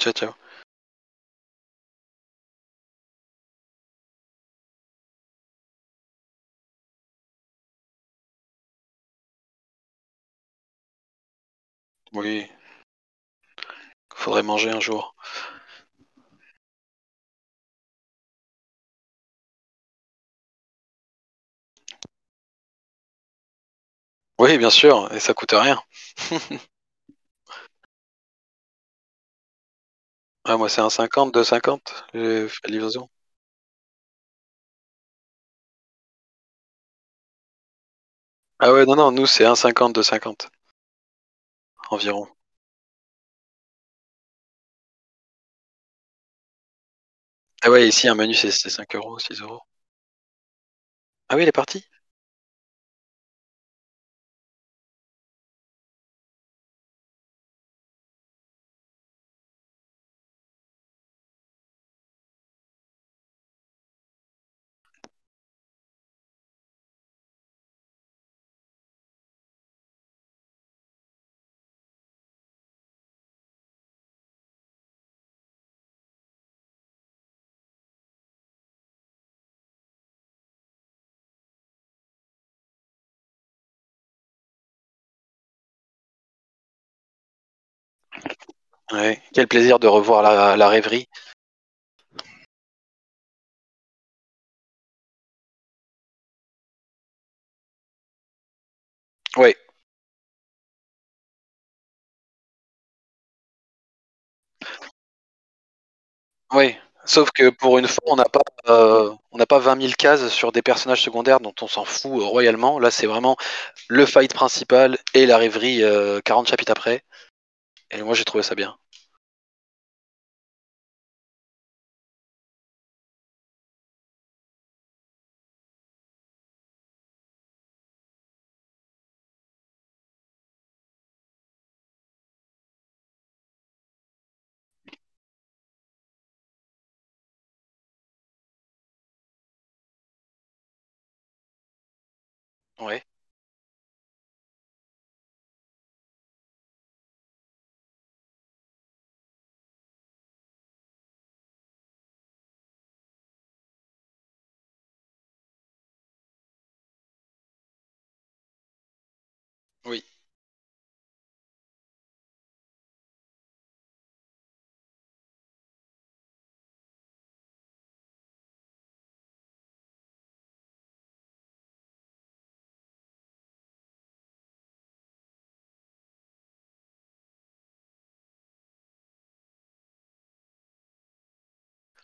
Ciao, ciao. Oui. Faudrait manger un jour. Oui, bien sûr, et ça coûte rien. Ah moi c'est 1,50, 2,50 les frais livraison. Ah ouais, non, non, nous c'est 1,50, 2,50. Environ. Ah ouais, ici un menu c'est c'est 5 €, 6 €. Ah oui, il est parti? Quel plaisir de revoir la rêverie. Ouais. Oui, sauf que pour une fois on n'a pas, heu, on n'a pas 20 000 cases sur des personnages secondaires dont on s'en fout royalement. Là, c'est vraiment le fight principal et la rêverie, heu, 40 chapitres après et moi j'ai trouvé ça bien. Oui.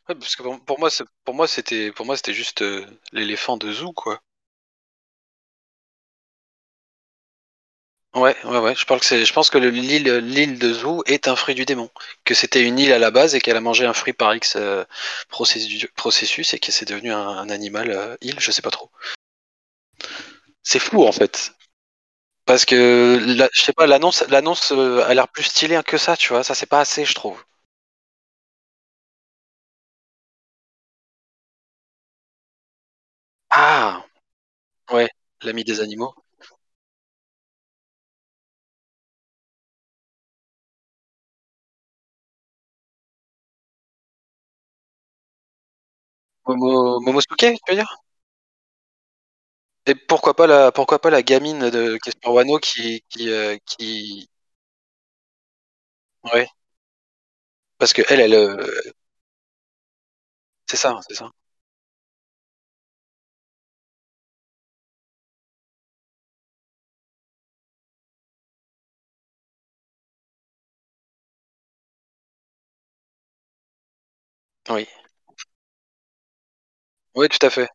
Ouais, parce que pour moi pour moi c'était pour moi c'était juste, heu, l'éléphant de zoo, quoi. Ouais, ouais, ouais, je parle que c'est je pense que le l'île l'île de Zoo est un fruit du démon. Que c'était une île à la base et qu'elle a mangé un fruit par X, procédu processus et que c'est devenu un un animal, heu, île, je sais pas trop. C'est fou, en fait. Parce que la je sais pas, l'annonce l'annonce, heu, a l'air plus stylée que ça, tu vois? Ça, c'est pas assez, je trouve. Ah! Ouais, l'ami des animaux. Momo Momosuke, tu veux dire? Et pourquoi pas la pourquoi pas la gamine de Casper Wano qui qui, heu, qui. Parce qu'elle, elle, heu C'est ça, c'est ça. Oui. Oui, tout à fait.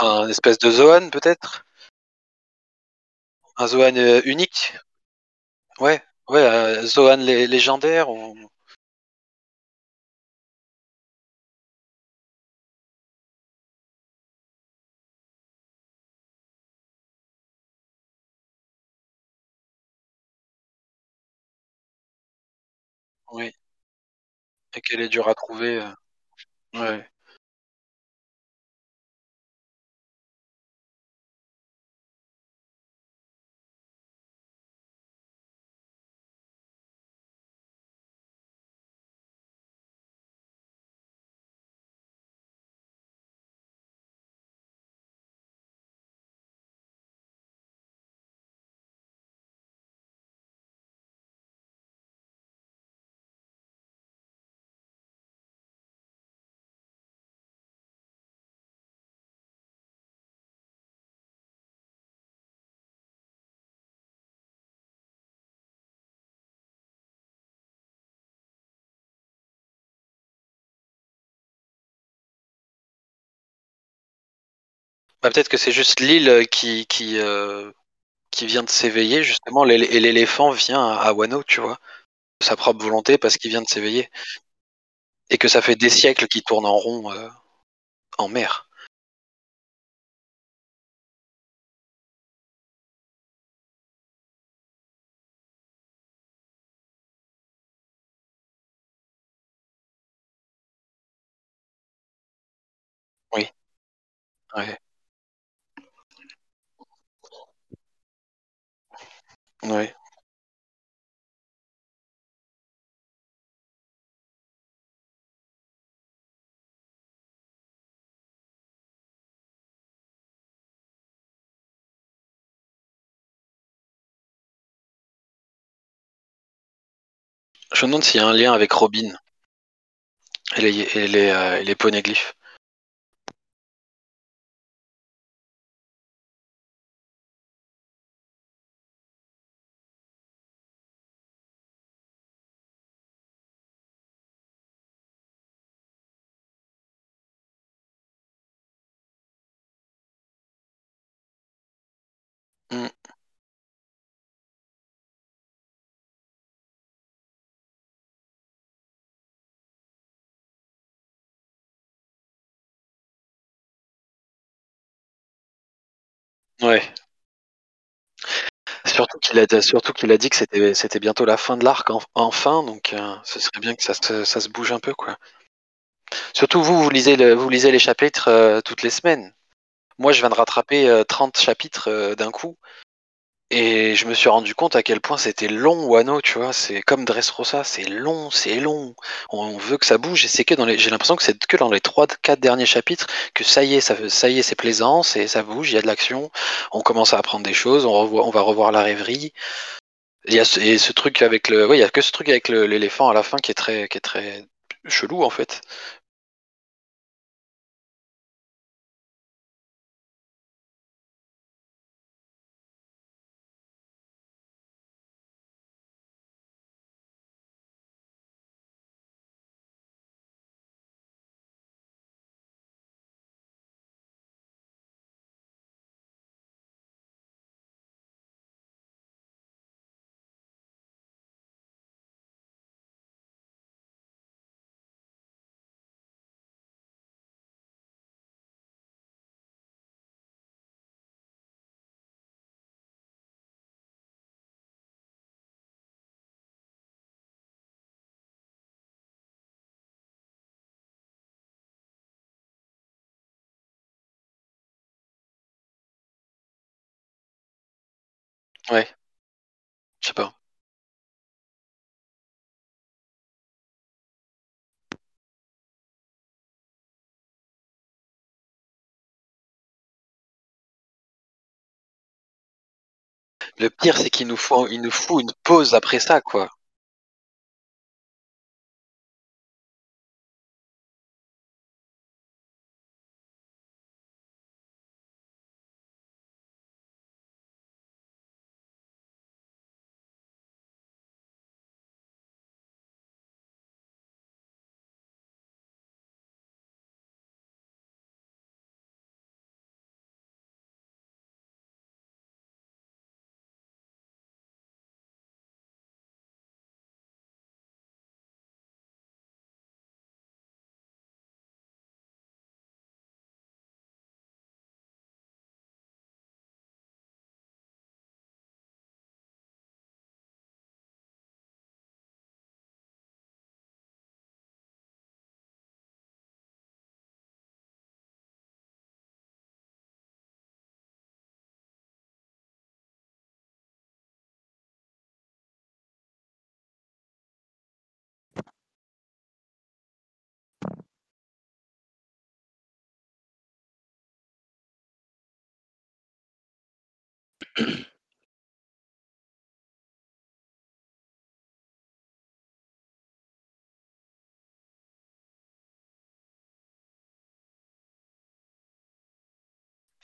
Un espèce de Zoan peut-être? Un Zoan, heu, unique? Ouais, ouais, heu, Zoan lé légendaire ou Oui. Et qu'elle est dure à trouver, heu, ouais. Bah, peut-être que c'est juste l'île, heu, qui qui, heu, qui vient de s'éveiller justement et l'éléphant vient à Wano, tu vois? De sa propre volonté parce qu'il vient de s'éveiller. Et que ça fait des siècles qu'il tourne en rond, heu, en mer. Oui. Ouais. Je me demande s'il y a un lien avec Robin. Et les et les, et les. Ouais. Surtout qu'il a dit que c'était bientôt la fin de l'arc enf enfin, donc heu, ce serait bien que ça se bouge un peu, quoi. Surtout vous, vous lisez vous lisez les chapitres, heu, toutes les semaines. Moi, je viens de rattraper, heu, 30 chapitres, heu, d'un coup et je me suis rendu compte à quel point c'était long Wano, tu vois? C'est comme Dressrosa, c'est long, c'est long. On veut que ça bouge et c'est que dans les j'ai l'impression que c'est que dans les 3-4 derniers chapitres que ça y est, ça y est, c'est plaisant, c'est ça bouge, il y a de l'action, on commence à apprendre des choses, on va revoir la rêverie. Il y a ce et ce truc avec le oui, il y a que ce truc avec l'éléphant à la fin qui est très qui est très chelou, en fait. Ouais. Je sais pas. Le pire, c'est qu'il nous faut il nous faut une pause après ça, quoi.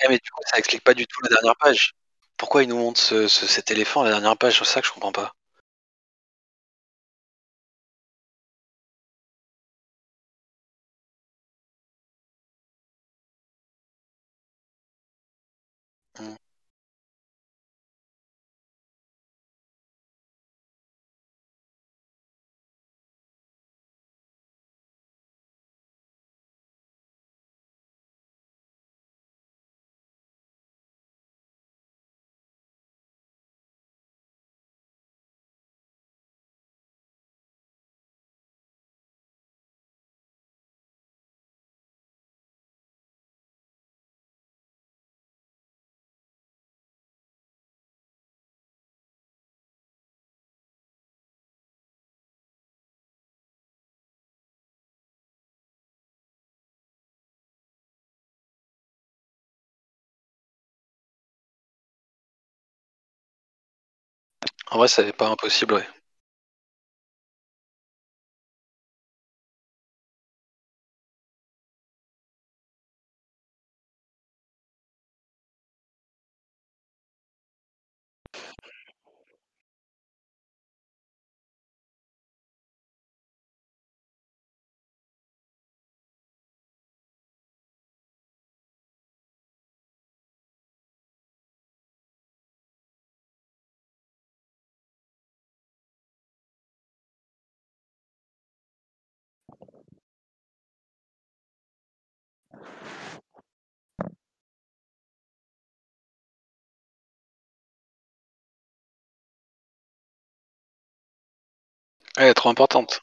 Eh mais du coup, ça explique pas du tout la dernière page. Pourquoi ils nous montrent ce ce cet éléphant à la dernière page? C'est ça que je comprends pas? En vrai, c'est pas impossible, ouais. Elle est trop importante.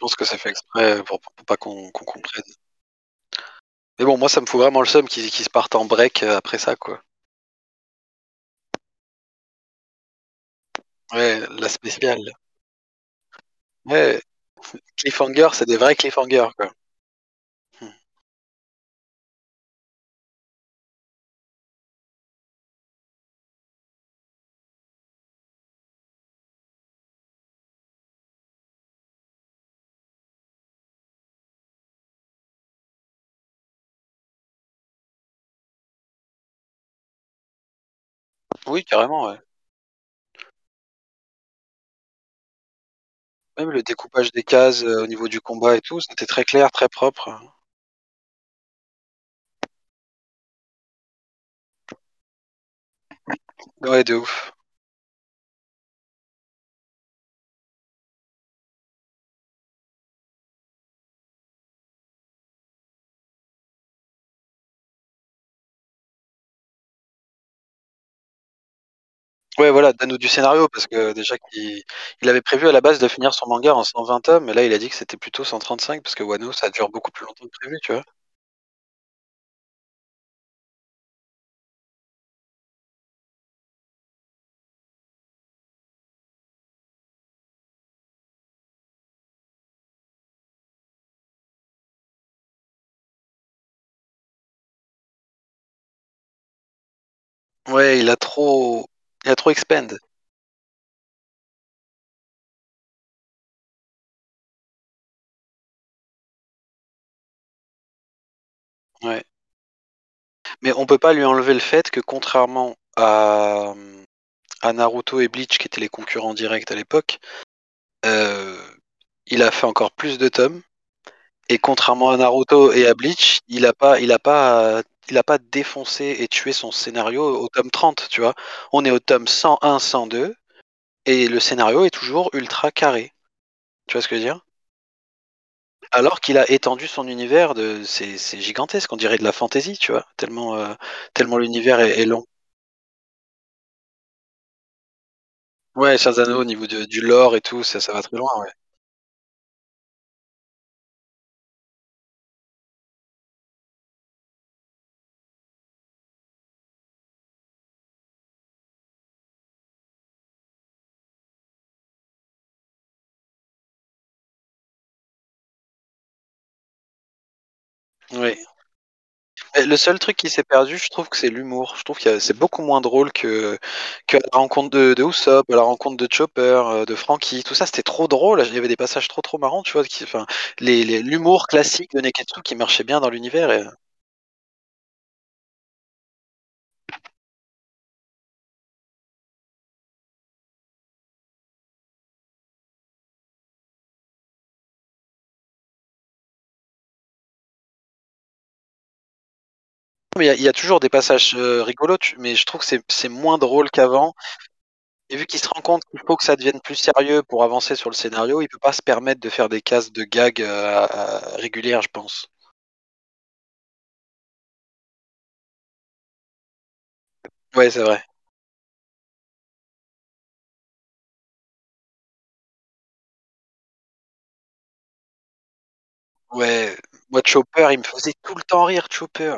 Pense que c'est fait exprès pour pas qu'on comprenne. Mais bon, moi, ça me fout vraiment le seum qu'ils se partent en break, heu, après ça, quoi. Ouais, la spéciale. Ouais, cliffhanger, c'est des vrais cliffhangers, quoi. Carrément, ouais. Même le découpage des cases, heu, au niveau du combat et tout, c'était très clair, très propre. Ouais, de ouf. Ouais, voilà, donne-nous du scénario parce que déjà qu'il il avait prévu à la base de finir son manga en 120 tomes et là, il a dit que c'était plutôt 135 parce que Wano, ça dure beaucoup plus longtemps que prévu, tu vois? Ouais, il a trop il a trop expand. Ouais. Mais on peut pas lui enlever le fait que contrairement à, Naruto et Bleach qui étaient les concurrents directs à l'époque, heu, il a fait encore plus de tomes et contrairement à Naruto et à Bleach, il a pas il a pas il a pas défoncé et tué son scénario au tome 30, tu vois? On est au tome 101-102 et le scénario est toujours ultra carré. Tu vois ce que je veux dire? Alors qu'il a étendu son univers de c'est gigantesque, on dirait de la fantasy, tu vois? Tellement, heu, tellement l'univers est long. Ouais, Anneaux au niveau du lore et tout, ça ça va très loin, ouais. Oui. Le seul truc qui s'est perdu, je trouve que c'est l'humour. Je trouve que c'est beaucoup moins drôle que la rencontre de de Usopp, la rencontre de Chopper, heu, de Franky, tout ça, c'était trop drôle. Il y avait des passages trop, trop marrants, tu vois? Qui enfin, les les l'humour classique de Neketsu qui marchait bien dans l'univers il y a toujours des passages, heu, rigolos, mais je trouve que c'est moins drôle qu'avant et vu qu'il se rend compte qu'il faut que ça devienne plus sérieux pour avancer sur le scénario, il peut pas se permettre de faire des cases de gags, à régulières, je pense. Ouais, c'est vrai. Ouais, moi Chopper, il me faisait tout le temps rire, Chopper.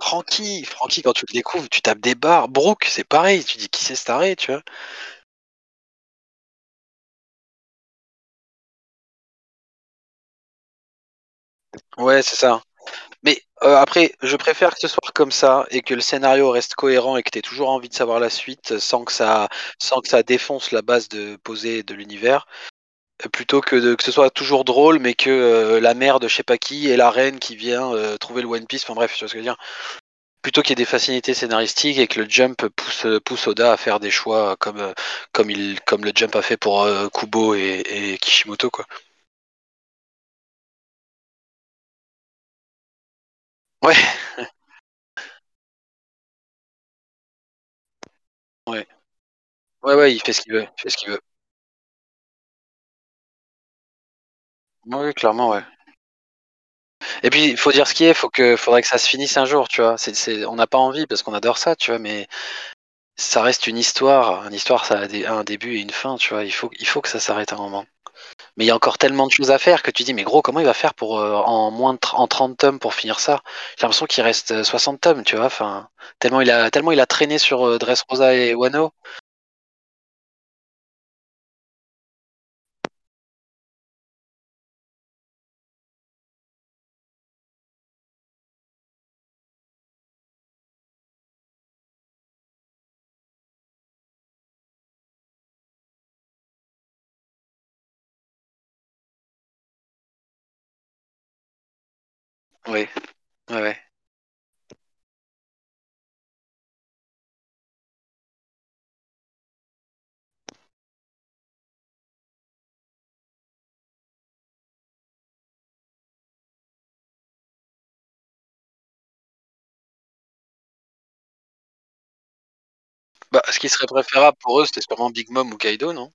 Franky, Franky quand tu le découvres, tu tapes des barres. Brooke, c'est pareil, tu dis: «Qui c'est ce taré?» tu vois? Ouais, c'est ça. Mais, heu, après, je préfère que ce soit comme ça et que le scénario reste cohérent et que tu aies toujours envie de savoir la suite, sans que ça sans que ça défonce la base de posée de l'univers, plutôt que de que ce soit toujours drôle, mais que, heu, la mère de je sais pas qui et la reine qui vient, heu, trouver le One Piece, enfin bref, tu vois ce que je veux dire? Plutôt qu'il y ait des facilités scénaristiques et que le Jump pousse, pousse Oda à faire des choix comme, heu, comme il comme le Jump a fait pour, Kubo et et Kishimoto, quoi. Ouais, ouais. Ouais, ouais, il fait ce qu'il veut, il fait ce qu'il veut. Oui, clairement, ouais. Et puis, il faut dire ce qui est, faut que faudrait que ça se finisse un jour, tu vois? On n'a pas envie parce qu'on adore ça, tu vois? Mais ça reste une histoire. Une histoire, ça a un début et une fin, tu vois? Il faut que ça s'arrête un moment. Mais il y a encore tellement de choses à faire que tu dis: «Mais gros, comment il va faire pour, heu, en moins de en 30 tomes pour finir ça?» J'ai l'impression qu'il reste, heu, 60 tomes, tu vois? Enfin, tellement il a traîné sur, heu, Dressrosa et Wano. Oui, ouais, ouais. Bah, ce qui serait préférable pour eux, c'était sûrement Big Mom ou Kaido, non?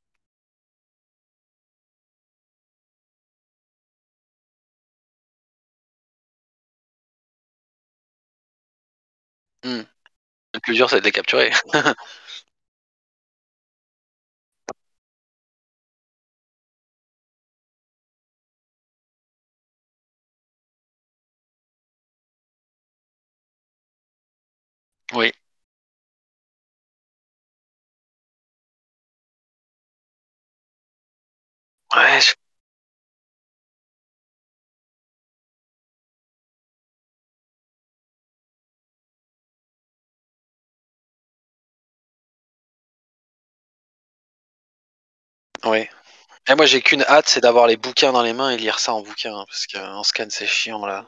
Mmh. Le plus dur, c'est de les capturer. Oui. Ouais, je oui. Et moi, j'ai qu'une hâte, c'est d'avoir les bouquins dans les mains et lire ça en bouquin, hein, parce qu'en scan, c'est chiant, là.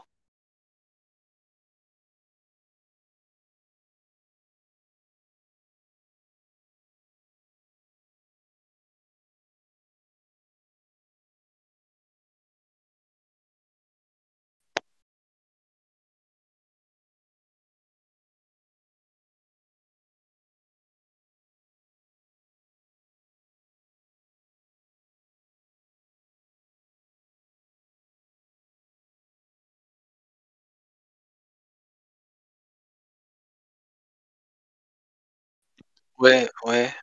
Ouais, ouais.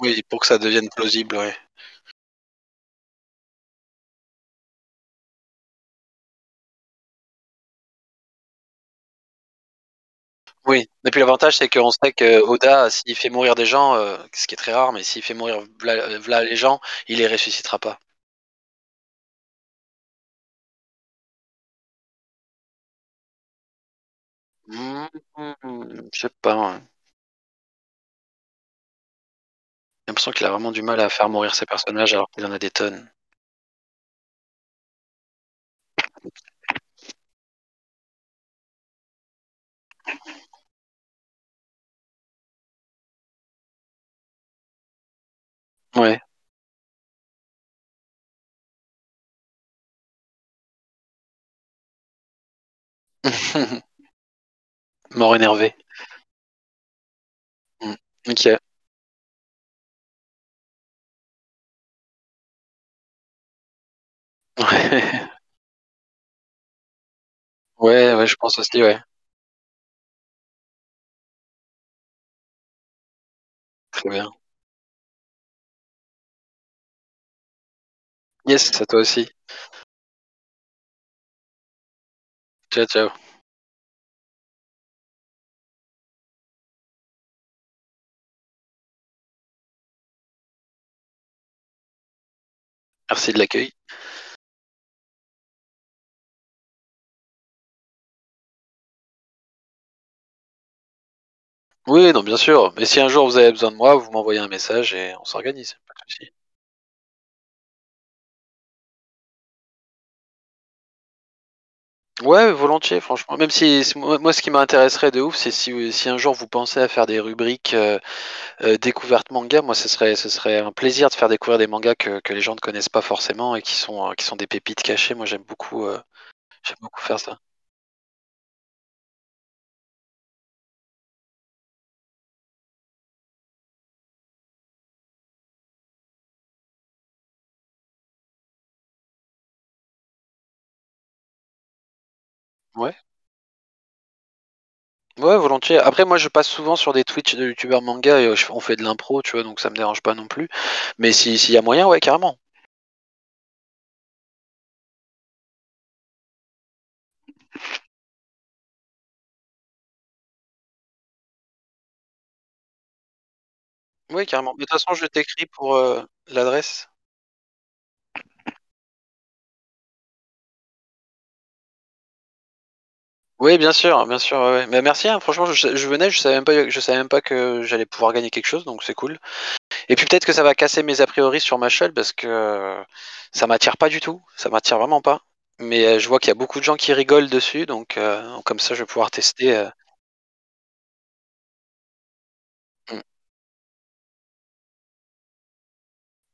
Oui, pour que ça devienne plausible, ouais. Oui, et puis l'avantage, c'est qu'on sait que Oda, s'il fait mourir des gens, heu, ce qui est très rare, mais s'il fait mourir v'là v'là les gens, il les ressuscitera pas. Mmh, je sais pas. J'ai l'impression qu'il a vraiment du mal à faire mourir ses personnages alors qu'il en a des tonnes. Ouais. Mort énervé. Mmh. OK. Ouais. Ouais, ouais, je pense aussi, ouais. Très bien. Yes, à toi aussi. Ciao, ciao. Merci de l'accueil. Oui, non, bien sûr, mais si un jour vous avez besoin de moi, vous m'envoyez un message et on s'organise, pas de souci. Ouais, volontiers, franchement, même si moi ce qui m'intéresserait de ouf, c'est si si un jour vous pensez à faire des rubriques, heu heu, découvertes manga, moi ce serait ce serait un plaisir de faire découvrir des mangas que les gens ne connaissent pas forcément et qui sont, heu, qui sont des pépites cachées. Moi j'aime beaucoup, heu, j'aime beaucoup faire ça. Ouais. Ouais, volontiers. Après moi je passe souvent sur des Twitch de youtubeurs manga et je on fait de l'impro, tu vois? Donc ça me dérange pas non plus. Mais si s'il y a moyen, ouais, carrément. Oui, carrément. De toute façon, je t'écris pour, heu, l'adresse. Oui, bien sûr, bien sûr, ouais, merci, hein, franchement, je venais, je savais même pas je savais même pas que j'allais pouvoir gagner quelque chose, donc c'est cool Et puis peut-être que ça va casser mes a priori sur Mashle parce que ça m'attire pas du tout, ça m'attire vraiment pas. Mais euh, je vois qu'il y a beaucoup de gens qui rigolent dessus, donc euh, comme ça je vais pouvoir tester. euh.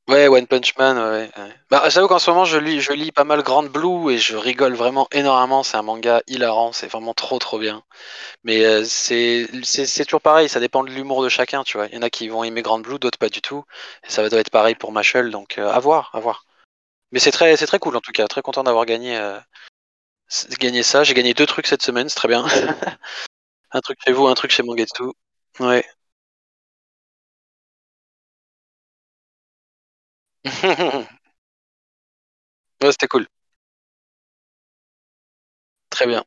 Ouais, One Punch Man, ouais. ouais. Bah, j'avoue qu'en ce moment je lis, je lis pas mal Grand Blue et je rigole vraiment énormément. C'est un manga hilarant, c'est vraiment trop trop bien. Mais euh, c'est c'est c'est toujours pareil, ça dépend de l'humour de chacun, tu vois. Il y en a qui vont aimer Grand Blue, d'autres pas du tout. Et ça doit être pareil pour Mashle, donc euh, à voir, à voir. Mais c'est très c'est très cool en tout cas, très content d'avoir gagné euh, gagné ça. J'ai gagné deux trucs cette semaine, c'est très bien. Un truc chez vous, un truc chez Mangetsu. Ouais. Ouais, c'était cool. Très bien.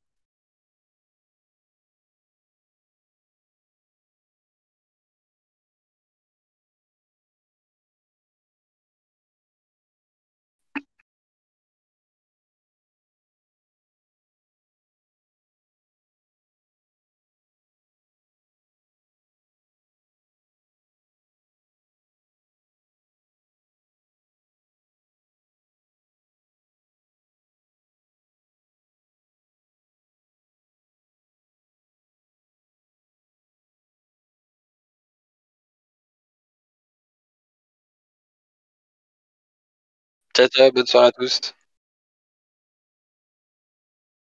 Ciao, bonne soirée à tous.